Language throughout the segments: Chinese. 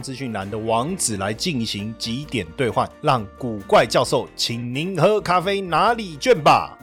资讯栏的网址来进行几点兑换，让古怪教授请您喝咖啡拿礼券吧。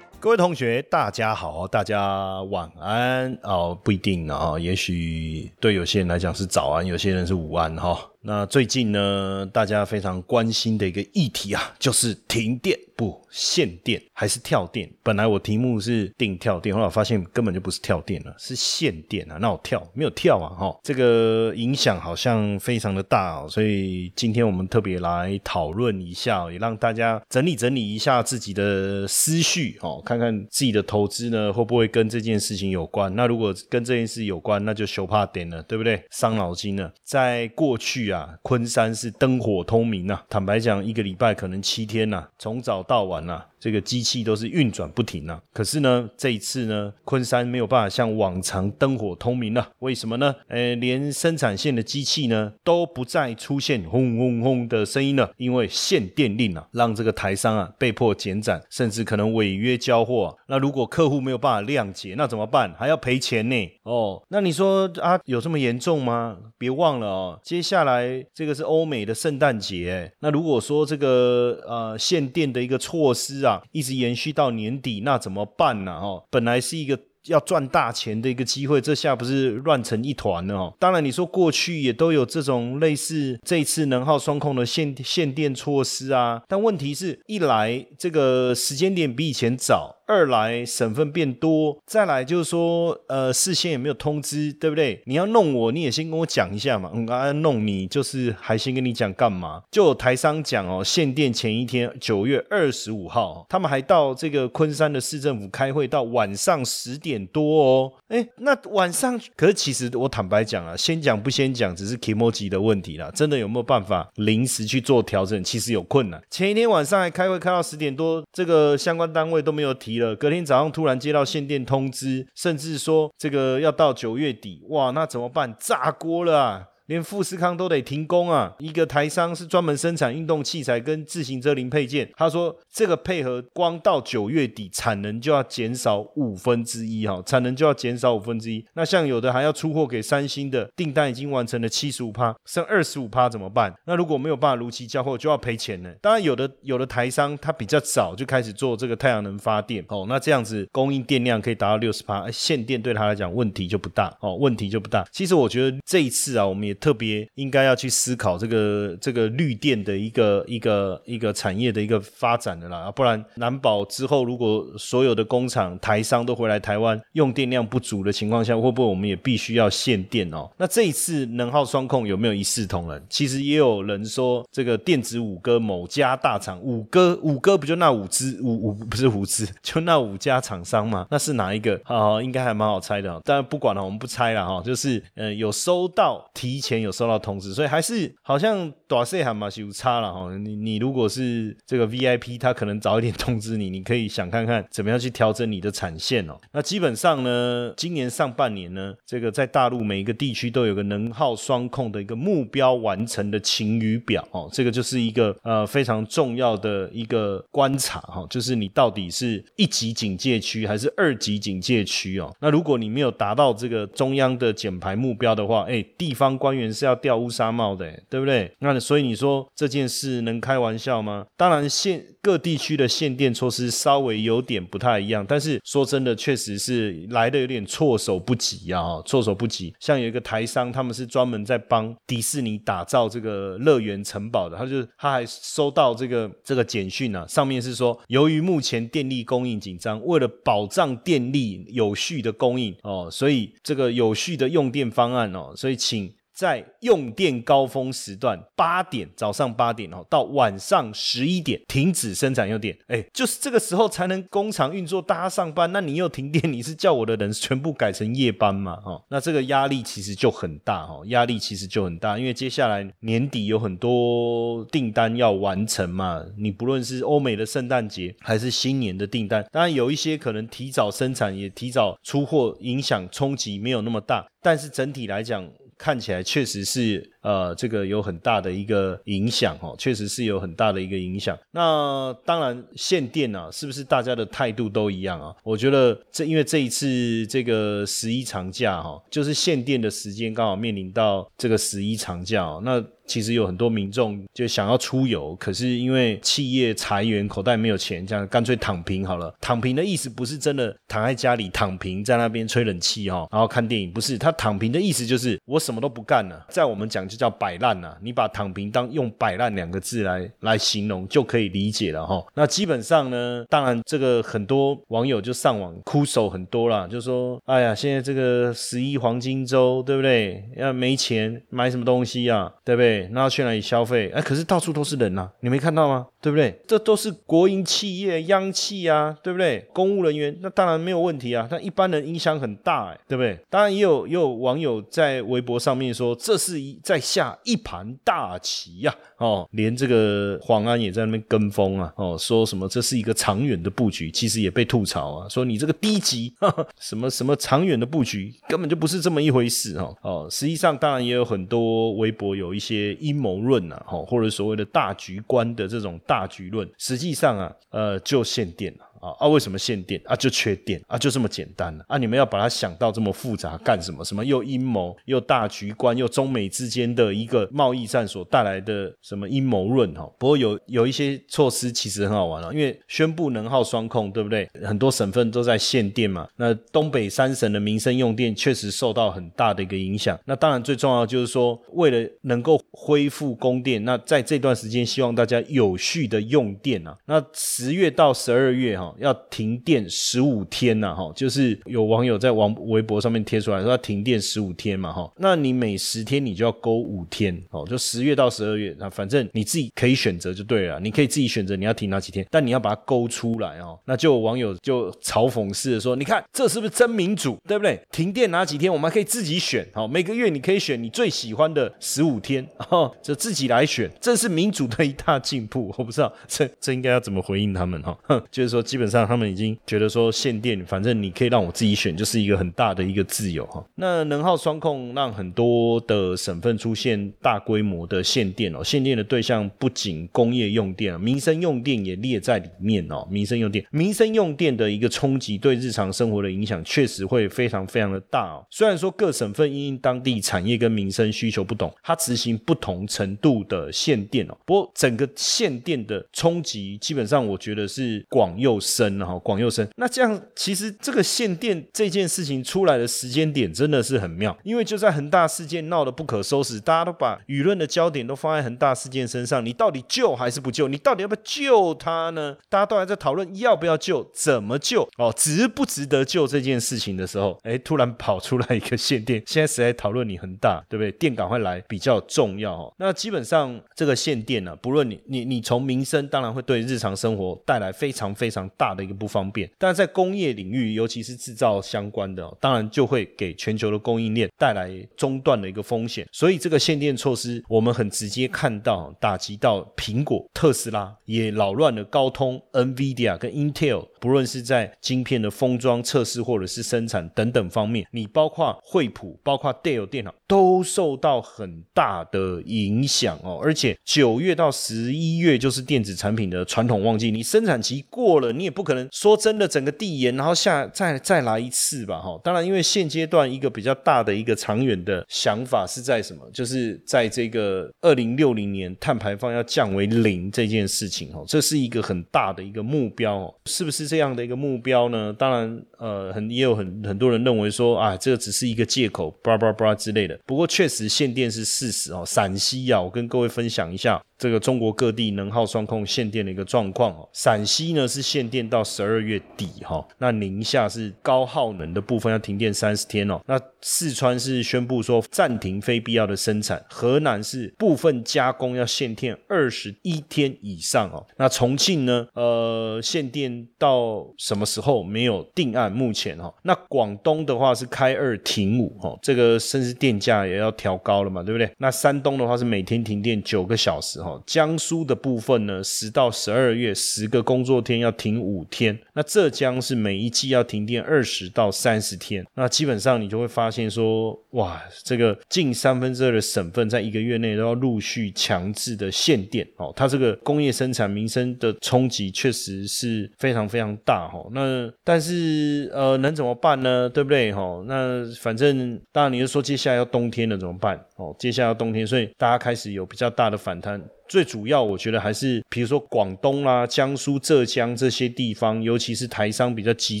各位同学，大家好，大家晚安哦，不一定啊，也许对有些人来讲是早安，有些人是午安哈。那最近呢，大家非常关心的一个议题啊，就是停电不限电还是跳电？本来我题目是定跳电，后来我发现根本就不是跳电了，是限电啊！那我跳没有跳啊？哈，这个影响好像非常的大哦，所以今天我们特别来讨论一下，也让大家整理整理一下自己的思绪哦，看看自己的投资呢会不会跟这件事情有关？那如果跟这件事有关，那就羞怕点了，对不对？伤脑筋了，在过去。啊，昆山是灯火通明呐。坦白讲，一个礼拜可能七天呐，从早到完了。这个机器都是运转不停啊，可是呢，这一次呢，昆山没有办法像往常灯火通明了。为什么呢？呃，连生产线的机器呢都不再出现轰轰轰的声音了，因为限电令啊，让这个台商啊被迫减产，甚至可能违约交货。那如果客户没有办法谅解，那怎么办？还要赔钱呢？哦，那你说啊，有这么严重吗？别忘了哦，接下来这个是欧美的圣诞节，那如果说这个呃限电的一个措施啊。一直延续到年底，那怎么办呢？哦，本来是一个要赚大钱的一个机会，这下不是乱成一团了哦。当然，你说过去也都有这种类似这次能耗双控的限限电措施啊，但问题是一来这个时间点比以前早。二来省份变多，再来就是说，呃，事先也没有通知，对不对？你要弄我，你也先跟我讲一下嘛。我刚刚弄你，就是还先跟你讲干嘛？就有台商讲哦，限电前一天，九月二十五号，他们还到这个昆山的市政府开会，到晚上十点多哦。哎，那晚上，可是其实我坦白讲啊，先讲不先讲，只是 emoji 的问题啦。真的有没有办法临时去做调整？其实有困难。前一天晚上还开会开到十点多，这个相关单位都没有提。了，隔天早上突然接到限电通知，甚至说这个要到九月底，哇，那怎么办？炸锅了啊！连富士康都得停工啊！一个台商是专门生产运动器材跟自行车零配件，他说这个配合光到九月底产能就要减少五分之一哈，产能就要减少五分之一。那像有的还要出货给三星的订单已经完成了七十五趴，剩二十五趴怎么办？那如果没有办法如期交货，就要赔钱呢。当然有的有的台商他比较早就开始做这个太阳能发电哦，那这样子供应电量可以达到六十趴，限电对他来讲问题就不大哦，问题就不大。其实我觉得这一次啊，我们也。特别应该要去思考这个这个绿电的一个一个一个产业的一个发展的啦，不然难保之后如果所有的工厂台商都回来台湾用电量不足的情况下，会不会我们也必须要限电哦？那这一次能耗双控有没有一视同仁？其实也有人说这个电子五哥某家大厂五哥五哥不就那五只五五不是五只就那五家厂商吗？那是哪一个？啊，应该还蛮好猜的。但不管了，我们不猜了哈。就是呃有收到提。前有收到通知，所以还是好像短信还蛮有差了哈。你你如果是这个 VIP，他可能早一点通知你，你可以想看看怎么样去调整你的产线哦。那基本上呢，今年上半年呢，这个在大陆每一个地区都有个能耗双控的一个目标完成的晴雨表哦。这个就是一个呃非常重要的一个观察哈，就是你到底是一级警戒区还是二级警戒区哦。那如果你没有达到这个中央的减排目标的话，哎，地方官员是要掉乌纱帽的，对不对？那所以你说这件事能开玩笑吗？当然，限各地区的限电措施稍微有点不太一样，但是说真的，确实是来的有点措手不及啊，措手不及。像有一个台商，他们是专门在帮迪士尼打造这个乐园城堡的，他就他还收到这个这个简讯啊，上面是说，由于目前电力供应紧张，为了保障电力有序的供应哦，所以这个有序的用电方案哦，所以请。在用电高峰时段八点早上八点哦到晚上十一点停止生产用电，哎，就是这个时候才能工厂运作，大家上班。那你又停电，你是叫我的人全部改成夜班嘛？哈，那这个压力其实就很大哈，压力其实就很大，因为接下来年底有很多订单要完成嘛。你不论是欧美的圣诞节还是新年的订单，当然有一些可能提早生产也提早出货，影响冲击没有那么大，但是整体来讲。看起来确实是呃，这个有很大的一个影响哦，确实是有很大的一个影响。那当然限电啊，是不是大家的态度都一样啊？我觉得这因为这一次这个十一长假哈，就是限电的时间刚好面临到这个十一长假哦，那。其实有很多民众就想要出游，可是因为企业裁员，口袋没有钱，这样干脆躺平好了。躺平的意思不是真的躺在家里躺平，在那边吹冷气哈，然后看电影，不是。他躺平的意思就是我什么都不干了，在我们讲就叫摆烂呐。你把躺平当用摆烂两个字来来形容，就可以理解了哈。那基本上呢，当然这个很多网友就上网哭手很多啦，就说哎呀，现在这个十一黄金周，对不对？要没钱买什么东西呀，对不对？那去哪里消费？哎，可是到处都是人呐，你没看到吗？对不对？这都是国营企业、央企啊，对不对？公务人员那当然没有问题啊，但一般人影响很大，哎，对不对？当然也有也有网友在微博上面说，这是一在下一盘大棋呀。哦，连这个黄安也在那边跟风啊！哦，说什么这是一个长远的布局，其实也被吐槽啊，说你这个低级，什么什么长远的布局，根本就不是这么一回事哦。哦，实际上当然也有很多微博有一些阴谋论呐，哦，或者所谓的大局观的这种大局论，实际上啊，呃，就限电了。啊啊！为什么限电啊？就缺电啊，就这么简单了啊！你们要把它想到这么复杂干什么？什么又阴谋又大局观又中美之间的一个贸易战所带来的什么阴谋论哈？不过有有一些措施其实很好玩哦，因为宣布能耗双控，对不对？很多省份都在限电嘛。那东北三省的民生用电确实受到很大的一个影响。那当然最重要就是说，为了能够恢复供电，那在这段时间希望大家有序的用电啊。那十月到十二月哈。要停电十五天呐，哈，就是有网友在网微博上面贴出来说要停电十五天嘛，哈，那你每十天你就要勾五天，哦，就十月到十二月，那反正你自己可以选择就对了，你可以自己选择你要停哪几天，但你要把它勾出来哦。那就有网友就嘲讽似的说，你看这是不是真民主，对不对？停电哪几天我们还可以自己选，好，每个月你可以选你最喜欢的十五天，哦，就自己来选，这是民主的一大进步。我不知道这这应该要怎么回应他们哈，哼，就是说基基本上他们已经觉得说限电，反正你可以让我自己选，就是一个很大的一个自由哈。那能耗双控让很多的省份出现大规模的限电哦，限电的对象不仅工业用电，民生用电也列在里面哦。民生用电，民生用电的一个冲击对日常生活的影响确实会非常非常的大哦。虽然说各省份因当地产业跟民生需求不同，它执行不同程度的限电哦。不过整个限电的冲击，基本上我觉得是广又。深哈，广又深。那这样其实这个限电这件事情出来的时间点真的是很妙，因为就在恒大事件闹得不可收拾，大家都把舆论的焦点都放在恒大事件身上。你到底救还是不救？你到底要不要救他呢？大家都还在讨论要不要救，怎么救哦，值不值得救这件事情的时候，哎，突然跑出来一个限电，现在谁在讨论你恒大，对不对？电赶快来比较重要哦。那基本上这个限电呢，不论你你你从民生，当然会对日常生活带来非常非常。大的一个不方便，但是在工业领域，尤其是制造相关的，当然就会给全球的供应链带来中断的一个风险。所以这个限电措施，我们很直接看到打击到苹果、特斯拉，也扰乱了高通、NVIDIA 跟 Intel，不论是在晶片的封装、测试或者是生产等等方面，你包括惠普、包括 Dell 电脑都受到很大的影响哦。而且九月到十一月就是电子产品的传统旺季，你生产期过了，你。也不可能说真的，整个地延，然后下再再来一次吧，哈。当然，因为现阶段一个比较大的一个长远的想法是在什么？就是在这个二零六零年碳排放要降为零这件事情，哦，这是一个很大的一个目标，哦，是不是这样的一个目标呢？当然，呃，很也有很很多人认为说，啊，这个只是一个借口，巴拉巴拉之类的。不过，确实限电是事实哦。陕西啊，我跟各位分享一下。这个中国各地能耗双控限电的一个状况哦。陕西呢是限电到十二月底哈，那宁夏是高耗能的部分要停电三十天哦。那四川是宣布说暂停非必要的生产，河南是部分加工要限电二十一天以上哦。那重庆呢，呃，限电到什么时候没有定案，目前哈。那广东的话是开二停五哈，这个甚至电价也要调高了嘛，对不对？那山东的话是每天停电九个小时，江苏的部分呢，十到十二月十个工作天要停五天，那浙江是每一季要停电二十到三十天，那基本上你就会发现说，哇，这个近三分之二的省份在一个月内都要陆续强制的限电哦，它这个工业生产民生的冲击确实是非常非常大哈。那但是呃，能怎么办呢？对不对哈？那反正当然你就说接下来要冬天了怎么办？哦，接下来要冬天，所以大家开始有比较大的反弹。最主要，我觉得还是比如说广东啦、江苏、浙江这些地方，尤其是台商比较集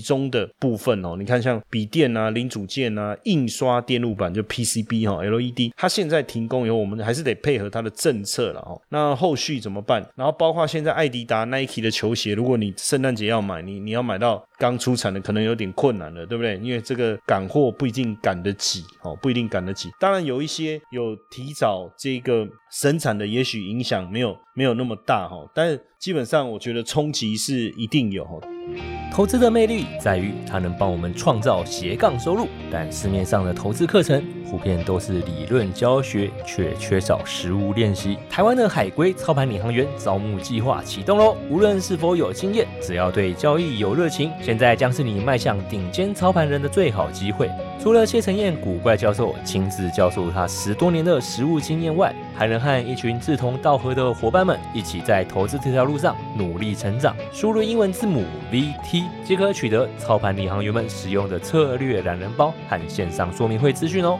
中的部分哦。你看，像笔电啊、零组件啊、印刷电路板就 PCB 哈、LED，它现在停工以后，我们还是得配合它的政策了哦。那后续怎么办？然后包括现在艾迪达、Nike 的球鞋，如果你圣诞节要买，你你要买到刚出产的，可能有点困难了，对不对？因为这个赶货不一定赶得及哦，不一定赶得及。当然有一些有提早这个生产的，也许影响。没有没有那么大哈，但基本上我觉得冲击是一定有。投资的魅力在于它能帮我们创造斜杠收入，但市面上的投资课程普遍都是理论教学，却缺少实物练习。台湾的海归操盘领航员招募计划启动喽！无论是否有经验，只要对交易有热情，现在将是你迈向顶尖操盘人的最好机会。除了谢承彦古怪教授亲自教授他十多年的实务经验外，还能和一群志同道合的伙伴们一起在投资这条路上努力成长。输入英文字母 VT 即可取得操盘领航员们使用的策略懒人包和线上说明会资讯哦。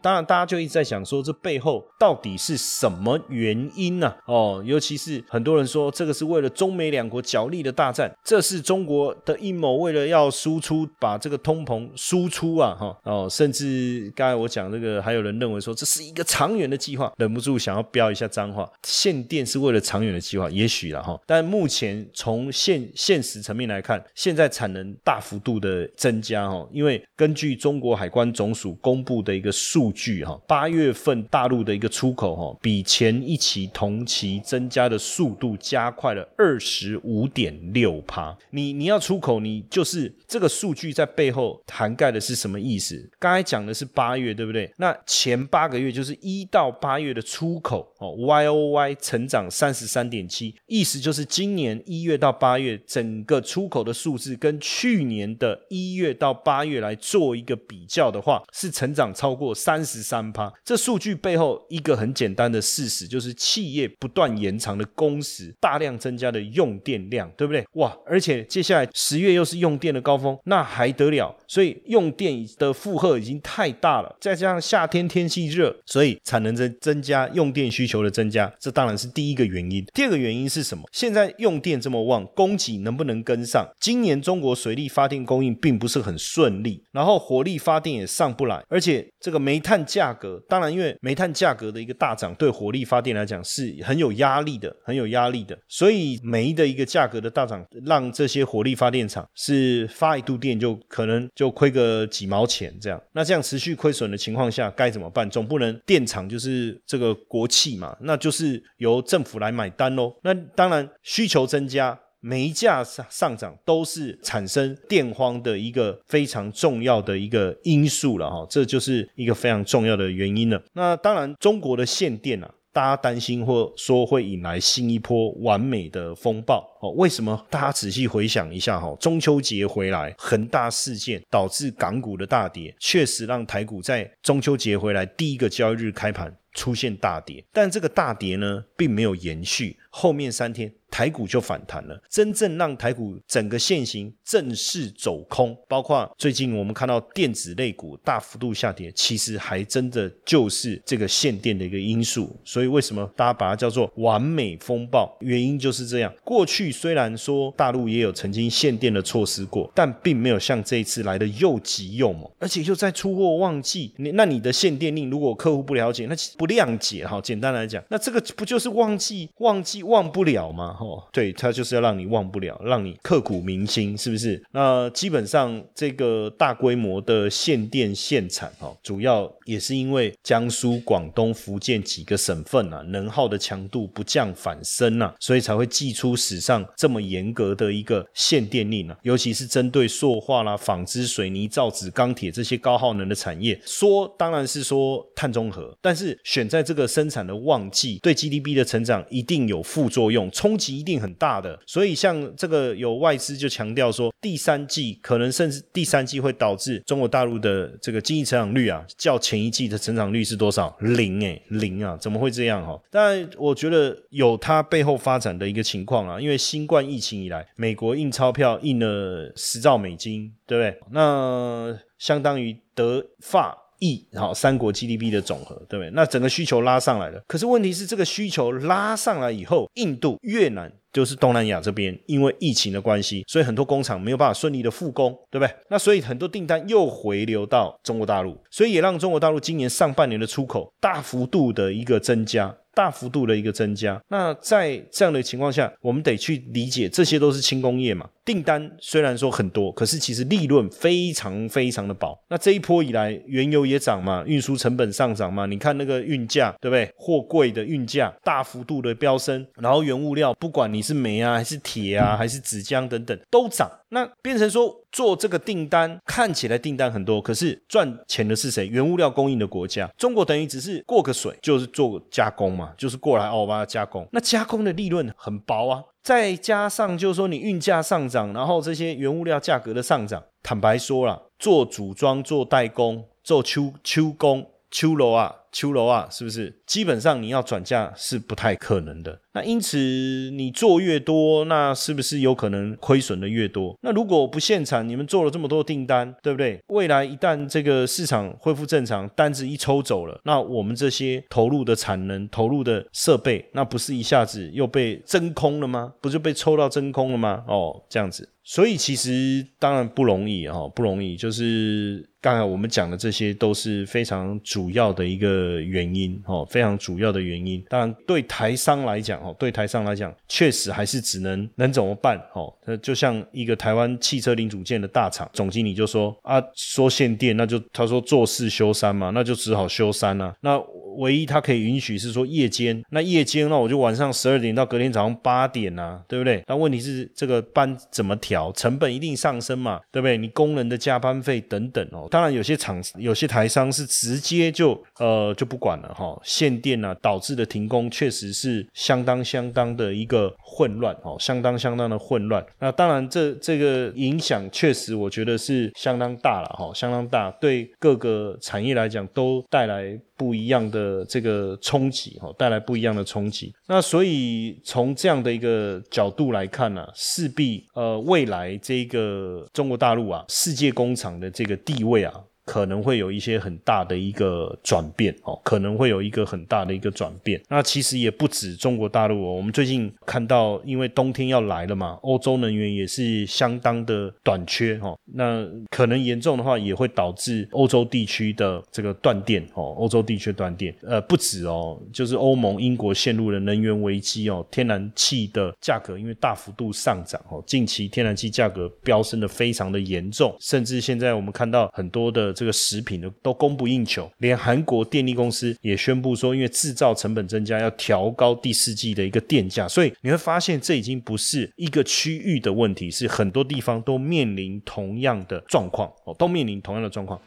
当然，大家就一直在想说，这背后到底是什么原因呢？哦，尤其是很多人说，这个是为了中美两国角力的大战，这是中国的阴谋，为了要输出，把这个通膨输出啊，哈哦，甚至刚才我讲这个，还有人认为说，这是一个长远的计划，忍不住想要飙一下脏话。限电是为了长远的计划，也许了哈，但目前从现现实层面来看，现在产能大幅度的增加哈，因为根据中国海关总署公布的一个数。数据哈，八月份大陆的一个出口哈，比前一期同期增加的速度加快了二十五点六趴。你你要出口，你就是这个数据在背后涵盖的是什么意思？刚才讲的是八月，对不对？那前八个月就是一到八月的出口哦，Y O Y 成长三十三点七，意思就是今年一月到八月整个出口的数字跟去年的一月到八月来做一个比较的话，是成长超过三。三十三趴，这数据背后一个很简单的事实，就是企业不断延长的工时，大量增加的用电量，对不对？哇！而且接下来十月又是用电的高峰，那还得了？所以用电的负荷已经太大了，再加上夏天天气热，所以产能增增加，用电需求的增加，这当然是第一个原因。第二个原因是什么？现在用电这么旺，供给能不能跟上？今年中国水力发电供应并不是很顺利，然后火力发电也上不来，而且这个煤。碳价格当然，因为煤炭价格的一个大涨，对火力发电来讲是很有压力的，很有压力的。所以煤的一个价格的大涨，让这些火力发电厂是发一度电就可能就亏个几毛钱这样。那这样持续亏损的情况下，该怎么办？总不能电厂就是这个国企嘛，那就是由政府来买单喽。那当然需求增加。煤价上上涨都是产生电荒的一个非常重要的一个因素了哈，这就是一个非常重要的原因了。那当然，中国的限电啊，大家担心或说会引来新一波完美的风暴哦。为什么？大家仔细回想一下哈，中秋节回来，恒大事件导致港股的大跌，确实让台股在中秋节回来第一个交易日开盘出现大跌，但这个大跌呢，并没有延续，后面三天。台股就反弹了。真正让台股整个现形正式走空，包括最近我们看到电子类股大幅度下跌，其实还真的就是这个限电的一个因素。所以为什么大家把它叫做完美风暴？原因就是这样。过去虽然说大陆也有曾经限电的措施过，但并没有像这一次来的又急又猛，而且又在出货旺季。你那你的限电令，如果客户不了解，那不谅解哈。简单来讲，那这个不就是旺季旺季忘不了吗？哦，对，他就是要让你忘不了，让你刻骨铭心，是不是？那基本上这个大规模的限电限产哈，主要也是因为江苏、广东、福建几个省份啊，能耗的强度不降反升呐，所以才会寄出史上这么严格的一个限电令啊。尤其是针对塑化啦、纺织、水泥、造纸、钢铁这些高耗能的产业，说当然是说碳中和，但是选在这个生产的旺季，对 GDP 的成长一定有副作用，冲击一定很大的。所以像这个有外资就强调说，第三季可能甚至第三季会导致中国大陆的这个经济成长率啊，较前一季的成长率是多少？零诶，零啊，怎么会这样哈？当然，我觉得有它背后发展的一个情况啊，因为新冠疫情以来，美国印钞票印了十兆美金，对不对？那相当于德法。亿好三国 GDP 的总和，对不对？那整个需求拉上来了，可是问题是这个需求拉上来以后，印度、越南就是东南亚这边，因为疫情的关系，所以很多工厂没有办法顺利的复工，对不对？那所以很多订单又回流到中国大陆，所以也让中国大陆今年上半年的出口大幅度的一个增加。大幅度的一个增加，那在这样的情况下，我们得去理解，这些都是轻工业嘛。订单虽然说很多，可是其实利润非常非常的薄。那这一波以来，原油也涨嘛，运输成本上涨嘛，你看那个运价，对不对？货柜的运价大幅度的飙升，然后原物料，不管你是煤啊，还是铁啊，还是纸浆等等，都涨。那变成说做这个订单，看起来订单很多，可是赚钱的是谁？原物料供应的国家，中国等于只是过个水，就是做加工嘛，就是过来哦，把它加工。那加工的利润很薄啊，再加上就是说你运价上涨，然后这些原物料价格的上涨，坦白说了，做组装、做代工、做秋秋工、秋楼啊。秋楼啊，是不是？基本上你要转嫁是不太可能的。那因此你做越多，那是不是有可能亏损的越多？那如果不限产，你们做了这么多订单，对不对？未来一旦这个市场恢复正常，单子一抽走了，那我们这些投入的产能、投入的设备，那不是一下子又被真空了吗？不就被抽到真空了吗？哦，这样子。所以其实当然不容易哈，不容易。就是刚才我们讲的这些都是非常主要的一个原因哦，非常主要的原因。当然对台商来讲，对台商来讲，确实还是只能能怎么办哦？那就像一个台湾汽车零组件的大厂总经理就说啊，说限电，那就他说做事修三嘛，那就只好修三啊。那唯一他可以允许是说夜间，那夜间那我就晚上十二点到隔天早上八点呐，对不对？但问题是这个班怎么调？成本一定上升嘛，对不对？你工人的加班费等等哦，当然有些厂、有些台商是直接就呃就不管了哈，限电啊导致的停工确实是相当相当的一个混乱哦，相当相当的混乱。那当然这这个影响确实我觉得是相当大了哈，相当大，对各个产业来讲都带来。不一样的这个冲击，哈，带来不一样的冲击。那所以从这样的一个角度来看呢，势必呃未来这个中国大陆啊，世界工厂的这个地位啊。可能会有一些很大的一个转变哦，可能会有一个很大的一个转变。那其实也不止中国大陆哦，我们最近看到，因为冬天要来了嘛，欧洲能源也是相当的短缺哦。那可能严重的话，也会导致欧洲地区的这个断电哦，欧洲地区断电。呃，不止哦，就是欧盟、英国陷入了能源危机哦，天然气的价格因为大幅度上涨哦，近期天然气价格飙升的非常的严重，甚至现在我们看到很多的。这个食品都都供不应求，连韩国电力公司也宣布说，因为制造成本增加，要调高第四季的一个电价。所以你会发现，这已经不是一个区域的问题，是很多地方都面临同样的状况哦，都面临同样的状况。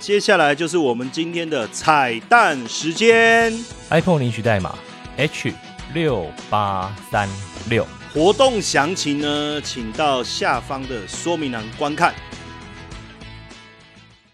接下来就是我们今天的彩蛋时间，iPhone 领取代码 H 六八三六，活动详情呢，请到下方的说明栏观看。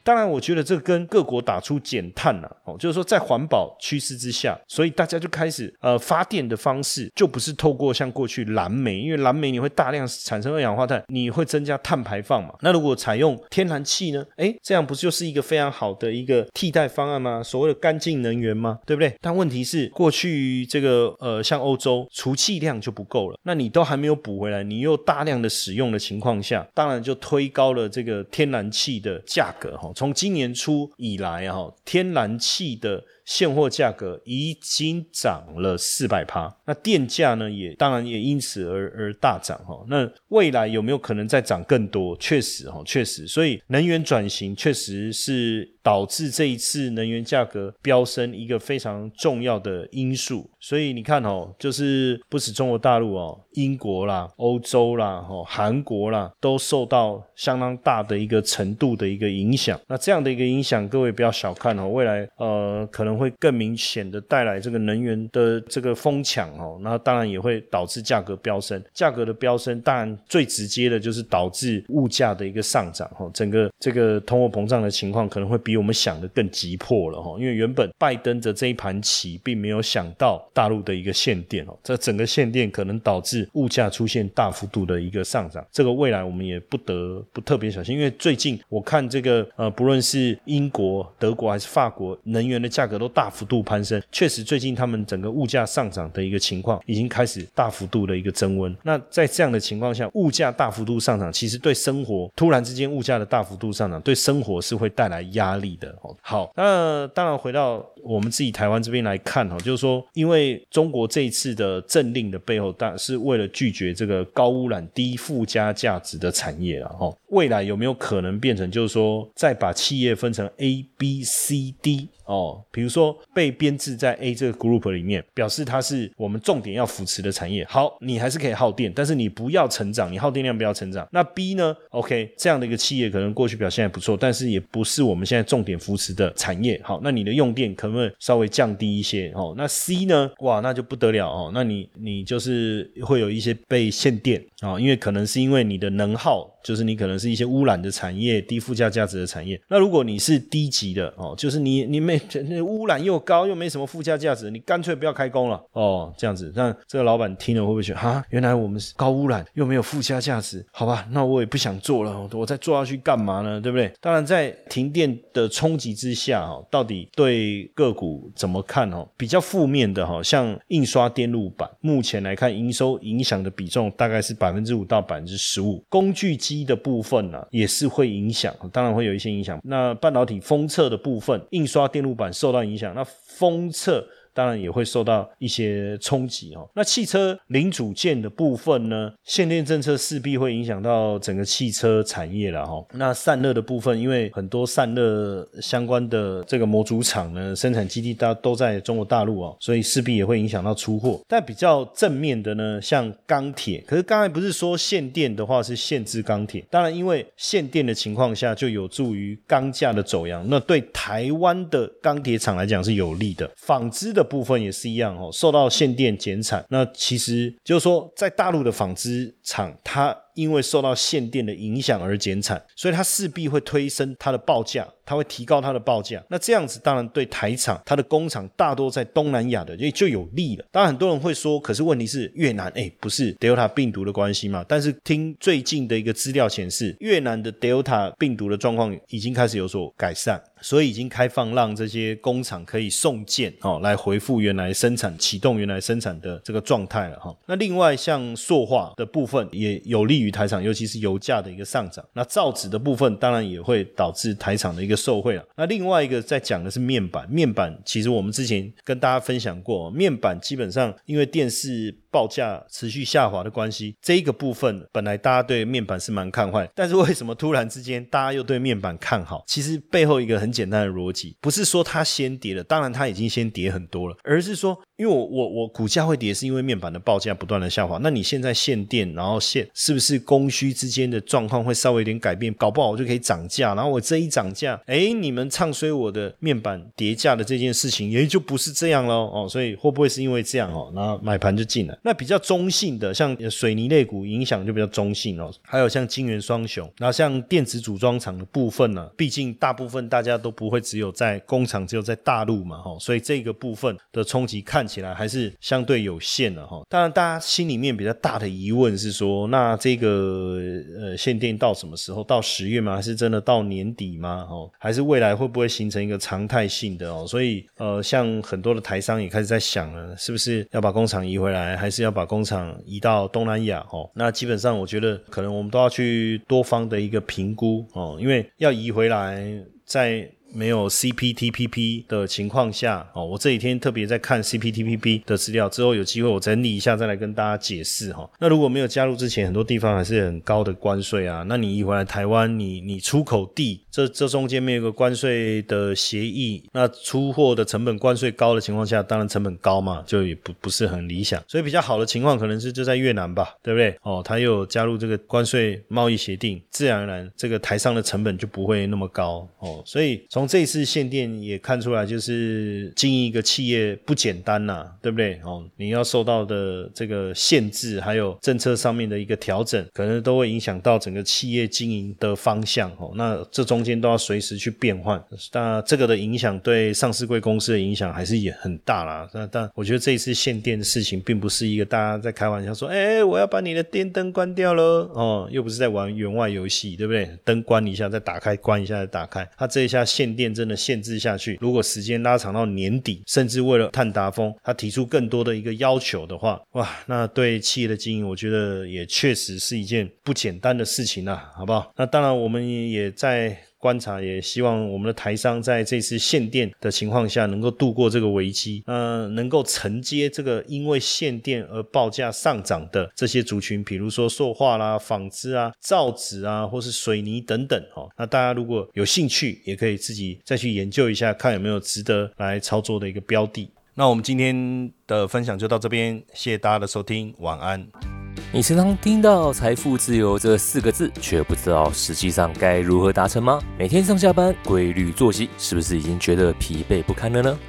当然，我觉得这跟各国打出减碳了哦，就是说在环保趋势之下，所以大家就开始呃发电的方式就不是透过像过去蓝煤，因为蓝煤你会大量产生二氧化碳，你会增加碳排放嘛。那如果采用天然气呢？哎，这样不就是一个非常好的一个替代方案吗？所谓的干净能源吗？对不对？但问题是，过去这个呃像欧洲除气量就不够了，那你都还没有补回来，你又大量的使用的情况下，当然就推高了这个天然气的价格哈。从今年初以来哈，天然气的。现货价格已经涨了四百趴，那电价呢也当然也因此而而大涨哈。那未来有没有可能再涨更多？确实哈，确实，所以能源转型确实是导致这一次能源价格飙升一个非常重要的因素。所以你看哦，就是不止中国大陆哦，英国啦、欧洲啦、哈韩国啦，都受到相当大的一个程度的一个影响。那这样的一个影响，各位不要小看哦，未来呃可能。会更明显的带来这个能源的这个疯抢哦，那当然也会导致价格飙升。价格的飙升，当然最直接的就是导致物价的一个上涨哈。整个这个通货膨胀的情况可能会比我们想的更急迫了哈。因为原本拜登的这一盘棋并没有想到大陆的一个限电哦，这整个限电可能导致物价出现大幅度的一个上涨。这个未来我们也不得不特别小心，因为最近我看这个呃，不论是英国、德国还是法国，能源的价格都。大幅度攀升，确实最近他们整个物价上涨的一个情况已经开始大幅度的一个增温。那在这样的情况下，物价大幅度上涨，其实对生活突然之间物价的大幅度上涨，对生活是会带来压力的哦。好，那当然回到我们自己台湾这边来看哈，就是说，因为中国这一次的政令的背后，当然是为了拒绝这个高污染、低附加价值的产业了哈。未来有没有可能变成就是说，再把企业分成 A、B、C、D 哦？比如说被编制在 A 这个 group 里面，表示它是我们重点要扶持的产业。好，你还是可以耗电，但是你不要成长，你耗电量不要成长。那 B 呢？OK，这样的一个企业可能过去表现还不错，但是也不是我们现在重点扶持的产业。好，那你的用电可不可以稍微降低一些？哦，那 C 呢？哇，那就不得了哦。那你你就是会有一些被限电啊，因为可能是因为你的能耗。就是你可能是一些污染的产业、低附加价值的产业。那如果你是低级的哦，就是你你没污染又高又没什么附加价值，你干脆不要开工了哦，这样子。那这个老板听了会不会觉得啊，原来我们是高污染又没有附加价值？好吧，那我也不想做了，我再做下去干嘛呢？对不对？当然，在停电的冲击之下哦，到底对个股怎么看哦？比较负面的哈，像印刷电路板，目前来看营收影响的比重大概是百分之五到百分之十五，工具机。的部分份呢，也是会影响，当然会有一些影响。那半导体封测的部分，印刷电路板受到影响，那封测。当然也会受到一些冲击哦。那汽车零组件的部分呢？限电政策势必会影响到整个汽车产业了哈。那散热的部分，因为很多散热相关的这个模组厂呢，生产基地大都在中国大陆哦，所以势必也会影响到出货。但比较正面的呢，像钢铁，可是刚才不是说限电的话是限制钢铁？当然，因为限电的情况下，就有助于钢价的走扬，那对台湾的钢铁厂来讲是有利的。纺织的。部分也是一样哦，受到限电减产，那其实就是说，在大陆的纺织厂，它因为受到限电的影响而减产，所以它势必会推升它的报价。它会提高它的报价，那这样子当然对台厂，它的工厂大多在东南亚的，就就有利了。当然很多人会说，可是问题是越南，哎，不是 Delta 病毒的关系嘛？但是听最近的一个资料显示，越南的 Delta 病毒的状况已经开始有所改善，所以已经开放让这些工厂可以送件哦，来回复原来生产、启动原来生产的这个状态了哈。那另外像塑化的部分也有利于台厂，尤其是油价的一个上涨。那造纸的部分当然也会导致台厂的一个。受惠了。那另外一个在讲的是面板，面板其实我们之前跟大家分享过，面板基本上因为电视。报价持续下滑的关系，这一个部分本来大家对面板是蛮看坏，但是为什么突然之间大家又对面板看好？其实背后一个很简单的逻辑，不是说它先跌了，当然它已经先跌很多了，而是说，因为我我我股价会跌，是因为面板的报价不断的下滑。那你现在限电，然后限是不是供需之间的状况会稍微有点改变，搞不好我就可以涨价。然后我这一涨价，哎，你们唱衰我的面板叠价的这件事情，也就不是这样喽哦。所以会不会是因为这样哦？然后买盘就进来。那比较中性的，像水泥类股影响就比较中性哦。还有像金元双雄，然后像电子组装厂的部分呢，毕竟大部分大家都不会只有在工厂，只有在大陆嘛哈，所以这个部分的冲击看起来还是相对有限的哈。当然，大家心里面比较大的疑问是说，那这个呃限电到什么时候？到十月吗？还是真的到年底吗？哦，还是未来会不会形成一个常态性的哦？所以呃，像很多的台商也开始在想了，是不是要把工厂移回来，还是要把工厂移到东南亚？哦，那基本上我觉得可能我们都要去多方的一个评估哦，因为要移回来在。没有 CPTPP 的情况下，哦，我这几天特别在看 CPTPP 的资料，之后有机会我整理一下再来跟大家解释哈。那如果没有加入之前，很多地方还是很高的关税啊。那你一回来台湾，你你出口地这这中间没有个关税的协议，那出货的成本关税高的情况下，当然成本高嘛，就也不不是很理想。所以比较好的情况可能是就在越南吧，对不对？哦，他又加入这个关税贸易协定，自然而然这个台商的成本就不会那么高哦。所以。从这次限电也看出来，就是经营一个企业不简单呐，对不对？哦，你要受到的这个限制，还有政策上面的一个调整，可能都会影响到整个企业经营的方向。哦，那这中间都要随时去变换。那这个的影响对上市贵公司的影响还是也很大啦。那但我觉得这一次限电的事情，并不是一个大家在开玩笑说，哎，我要把你的电灯关掉了，哦，又不是在玩员外游戏，对不对？灯关一下再打开，关一下再打开，它这一下限。电真的限制下去，如果时间拉长到年底，甚至为了碳达峰，他提出更多的一个要求的话，哇，那对企业的经营，我觉得也确实是一件不简单的事情啊，好不好？那当然，我们也在。观察也希望我们的台商在这次限电的情况下能够度过这个危机，呃，能够承接这个因为限电而报价上涨的这些族群，比如说塑化啦、纺织啊、造纸啊，或是水泥等等，哦，那大家如果有兴趣，也可以自己再去研究一下，看有没有值得来操作的一个标的。那我们今天的分享就到这边，谢谢大家的收听，晚安。你时常听到“财富自由”这四个字，却不知道实际上该如何达成吗？每天上下班规律作息，是不是已经觉得疲惫不堪了呢？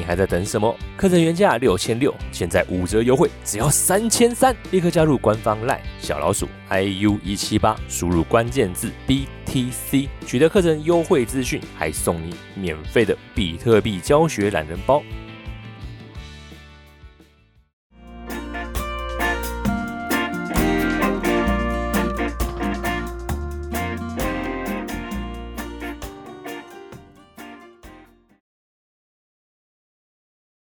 你还在等什么？课程原价六千六，现在五折优惠，只要三千三！立刻加入官方 LINE 小老鼠 iu 一七八，输入关键字 BTC，取得课程优惠资讯，还送你免费的比特币教学懒人包。